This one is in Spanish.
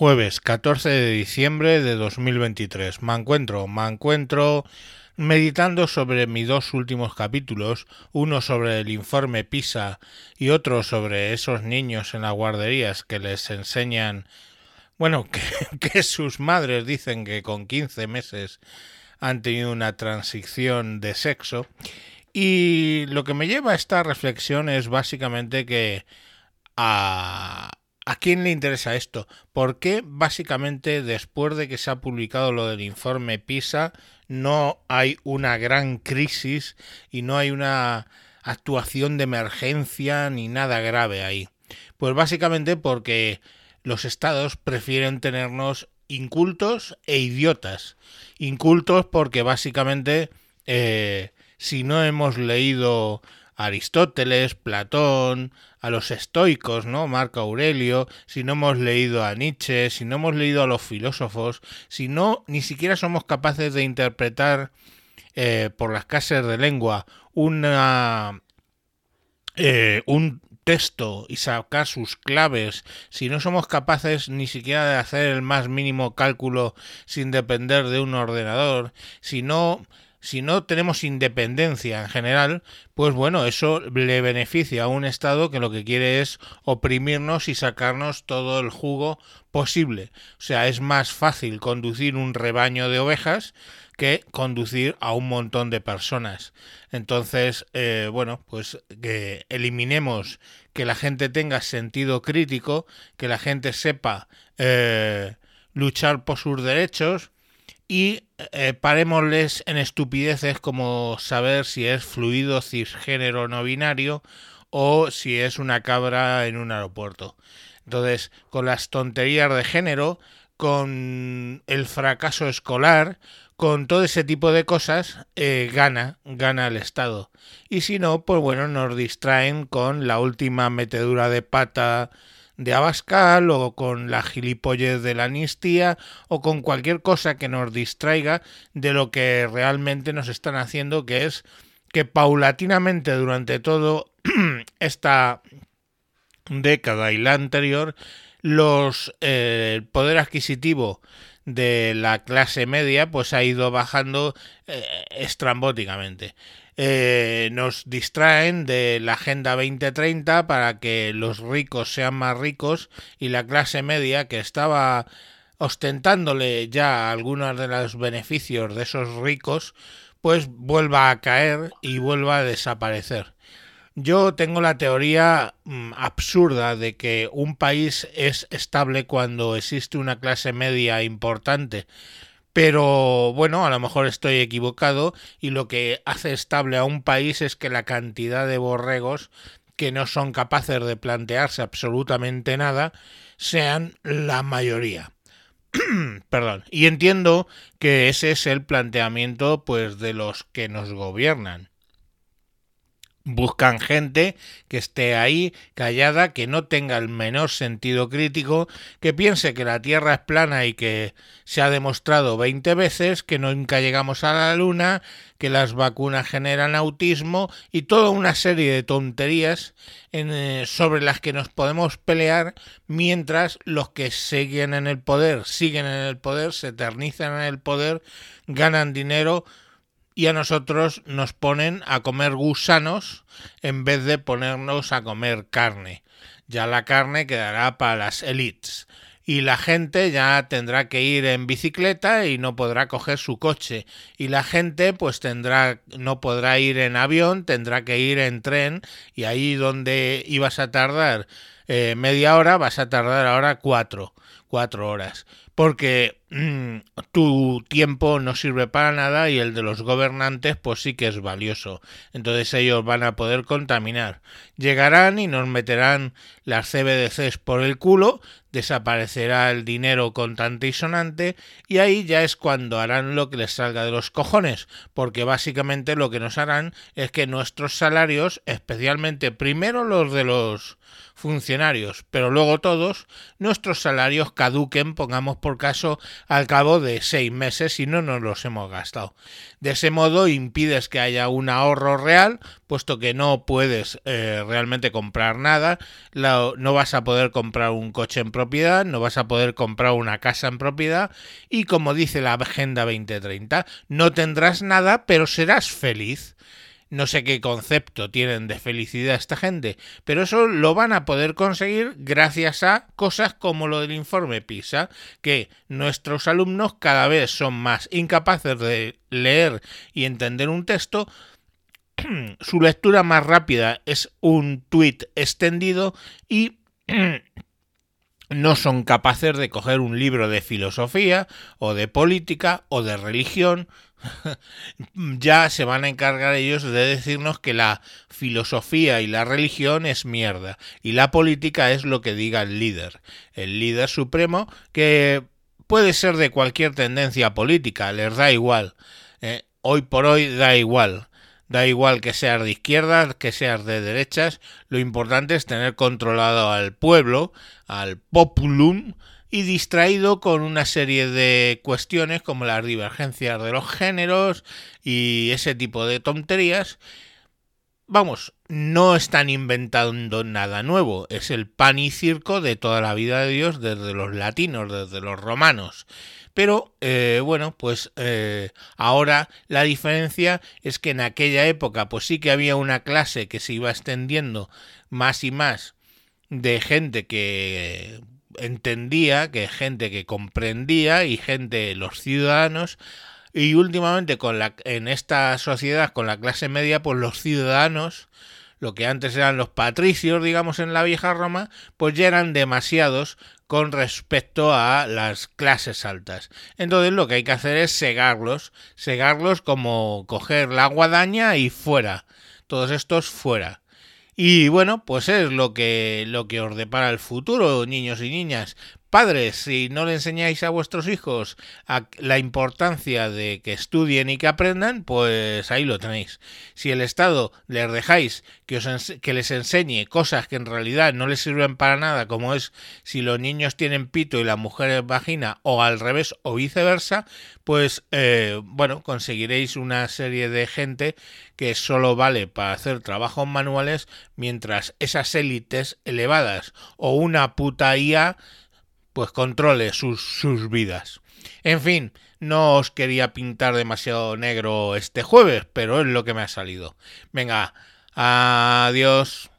Jueves 14 de diciembre de 2023. Me encuentro, me encuentro meditando sobre mis dos últimos capítulos, uno sobre el informe PISA y otro sobre esos niños en las guarderías que les enseñan, bueno, que, que sus madres dicen que con 15 meses han tenido una transición de sexo. Y lo que me lleva a esta reflexión es básicamente que a, ¿A quién le interesa esto? ¿Por qué básicamente después de que se ha publicado lo del informe PISA no hay una gran crisis y no hay una actuación de emergencia ni nada grave ahí? Pues básicamente porque los estados prefieren tenernos incultos e idiotas. Incultos porque básicamente eh, si no hemos leído Aristóteles, Platón, a los estoicos, ¿no? Marco Aurelio, si no hemos leído a Nietzsche, si no hemos leído a los filósofos, si no ni siquiera somos capaces de interpretar eh, por las clases de lengua una eh, un texto y sacar sus claves, si no somos capaces ni siquiera de hacer el más mínimo cálculo sin depender de un ordenador, si no si no tenemos independencia en general, pues bueno, eso le beneficia a un Estado que lo que quiere es oprimirnos y sacarnos todo el jugo posible. O sea, es más fácil conducir un rebaño de ovejas que conducir a un montón de personas. Entonces, eh, bueno, pues que eliminemos que la gente tenga sentido crítico, que la gente sepa eh, luchar por sus derechos, y eh, parémosles en estupideces como saber si es fluido cisgénero no binario o si es una cabra en un aeropuerto. Entonces, con las tonterías de género, con el fracaso escolar, con todo ese tipo de cosas, eh, gana, gana el Estado. Y si no, pues bueno, nos distraen con la última metedura de pata de Abascal o con la gilipollez de la amnistía o con cualquier cosa que nos distraiga de lo que realmente nos están haciendo, que es que paulatinamente durante todo esta década y la anterior, los eh, el poder adquisitivo de la clase media pues ha ido bajando eh, estrambóticamente. Eh, nos distraen de la Agenda 2030 para que los ricos sean más ricos y la clase media que estaba ostentándole ya algunos de los beneficios de esos ricos, pues vuelva a caer y vuelva a desaparecer. Yo tengo la teoría mm, absurda de que un país es estable cuando existe una clase media importante, pero bueno, a lo mejor estoy equivocado y lo que hace estable a un país es que la cantidad de borregos que no son capaces de plantearse absolutamente nada sean la mayoría. Perdón. Y entiendo que ese es el planteamiento pues de los que nos gobiernan. Buscan gente que esté ahí callada, que no tenga el menor sentido crítico, que piense que la Tierra es plana y que se ha demostrado 20 veces, que nunca llegamos a la Luna, que las vacunas generan autismo y toda una serie de tonterías eh, sobre las que nos podemos pelear mientras los que siguen en el poder, siguen en el poder, se eternizan en el poder, ganan dinero y a nosotros nos ponen a comer gusanos en vez de ponernos a comer carne. Ya la carne quedará para las elites. Y la gente ya tendrá que ir en bicicleta y no podrá coger su coche. Y la gente pues tendrá no podrá ir en avión tendrá que ir en tren. Y ahí donde ibas a tardar eh, media hora vas a tardar ahora cuatro cuatro horas porque mm, tu tiempo no sirve para nada y el de los gobernantes pues sí que es valioso. Entonces ellos van a poder contaminar. Llegarán y nos meterán las CBDCs por el culo, desaparecerá el dinero contante y sonante y ahí ya es cuando harán lo que les salga de los cojones, porque básicamente lo que nos harán es que nuestros salarios, especialmente primero los de los funcionarios, pero luego todos, nuestros salarios caduquen, pongamos por caso, al cabo de seis meses y no nos los hemos gastado. De ese modo impides que haya un ahorro real, puesto que no puedes eh, realmente comprar nada, no vas a poder comprar un coche en propiedad, no vas a poder comprar una casa en propiedad y como dice la Agenda 2030, no tendrás nada, pero serás feliz. No sé qué concepto tienen de felicidad esta gente, pero eso lo van a poder conseguir gracias a cosas como lo del informe PISA, que nuestros alumnos cada vez son más incapaces de leer y entender un texto, su lectura más rápida es un tuit extendido y no son capaces de coger un libro de filosofía o de política o de religión ya se van a encargar ellos de decirnos que la filosofía y la religión es mierda y la política es lo que diga el líder, el líder supremo que puede ser de cualquier tendencia política, les da igual, eh, hoy por hoy da igual. Da igual que seas de izquierdas, que seas de derechas, lo importante es tener controlado al pueblo, al populum, y distraído con una serie de cuestiones como las divergencias de los géneros y ese tipo de tonterías. Vamos, no están inventando nada nuevo, es el pan y circo de toda la vida de Dios desde los latinos, desde los romanos. Pero eh, bueno, pues eh, ahora la diferencia es que en aquella época pues sí que había una clase que se iba extendiendo más y más de gente que entendía, que gente que comprendía y gente, los ciudadanos, y últimamente con la, en esta sociedad, con la clase media, pues los ciudadanos, lo que antes eran los patricios, digamos, en la vieja Roma, pues ya eran demasiados con respecto a las clases altas. Entonces lo que hay que hacer es segarlos, segarlos como coger la guadaña y fuera, todos estos fuera. Y bueno, pues es lo que, lo que os depara el futuro, niños y niñas. Padres, si no le enseñáis a vuestros hijos la importancia de que estudien y que aprendan, pues ahí lo tenéis. Si el Estado les dejáis que, os que les enseñe cosas que en realidad no les sirven para nada, como es si los niños tienen pito y la mujer es vagina, o al revés, o viceversa, pues eh, bueno, conseguiréis una serie de gente que solo vale para hacer trabajos manuales, mientras esas élites elevadas o una puta IA pues controle sus, sus vidas. En fin, no os quería pintar demasiado negro este jueves, pero es lo que me ha salido. Venga, adiós.